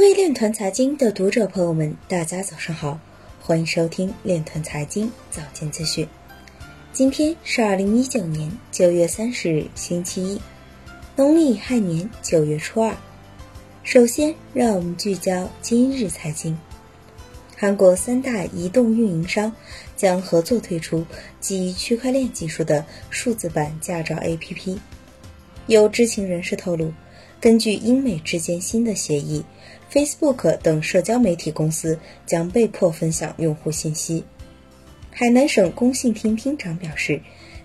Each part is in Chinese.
位链团财经的读者朋友们，大家早上好，欢迎收听链团财经早间资讯。今天是二零一九年九月三十日，星期一，农历亥年九月初二。首先，让我们聚焦今日财经。韩国三大移动运营商将合作推出基于区块链技术的数字版驾照 APP。有知情人士透露，根据英美之间新的协议，Facebook 等社交媒体公司将被迫分享用户信息。海南省工信厅厅长表示，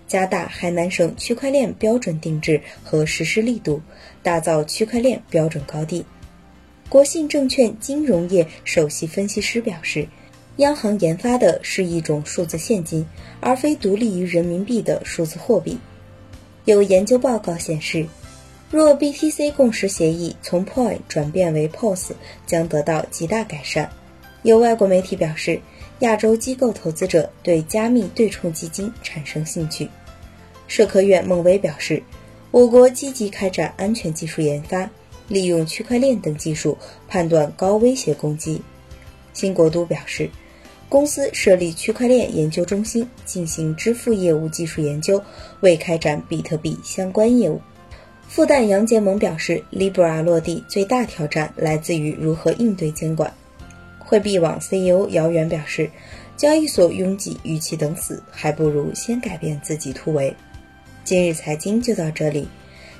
加大海南省区块链标准定制和实施力度，打造区块链标准高地。国信证券金融业首席分析师表示，央行研发的是一种数字现金，而非独立于人民币的数字货币。有研究报告显示，若 BTC 共识协议从 Point 转变为 POS，将得到极大改善。有外国媒体表示，亚洲机构投资者对加密对冲基金产生兴趣。社科院孟威表示，我国积极开展安全技术研发。利用区块链等技术判断高威胁攻击。新国都表示，公司设立区块链研究中心，进行支付业务技术研究，为开展比特币相关业务。复旦杨结盟表示，Libra 落地最大挑战来自于如何应对监管。汇币网 CEO 姚元表示，交易所拥挤，与其等死，还不如先改变自己突围。今日财经就到这里，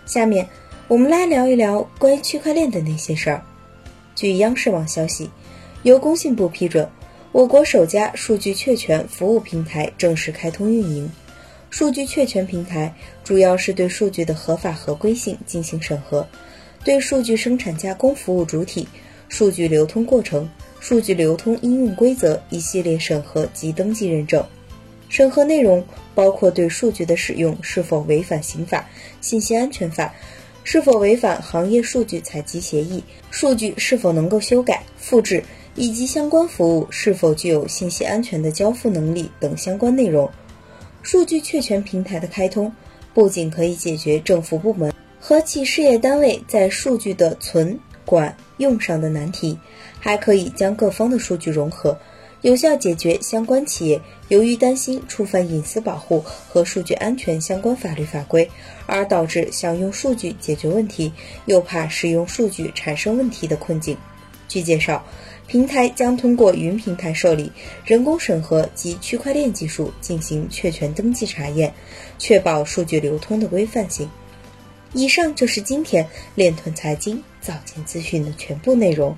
下面。我们来聊一聊关于区块链的那些事儿。据央视网消息，由工信部批准，我国首家数据确权服务平台正式开通运营。数据确权平台主要是对数据的合法合规性进行审核，对数据生产加工服务主体、数据流通过程、数据流通应用规则一系列审核及登记认证。审核内容包括对数据的使用是否违反刑法、信息安全法。是否违反行业数据采集协议？数据是否能够修改、复制，以及相关服务是否具有信息安全的交付能力等相关内容。数据确权平台的开通，不仅可以解决政府部门和企事业单位在数据的存管用上的难题，还可以将各方的数据融合。有效解决相关企业由于担心触犯隐私保护和数据安全相关法律法规，而导致想用数据解决问题，又怕使用数据产生问题的困境。据介绍，平台将通过云平台受理、人工审核及区块链技术进行确权登记查验，确保数据流通的规范性。以上就是今天链臀财经早间资讯的全部内容，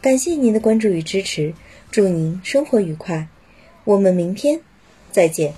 感谢您的关注与支持。祝您生活愉快，我们明天再见。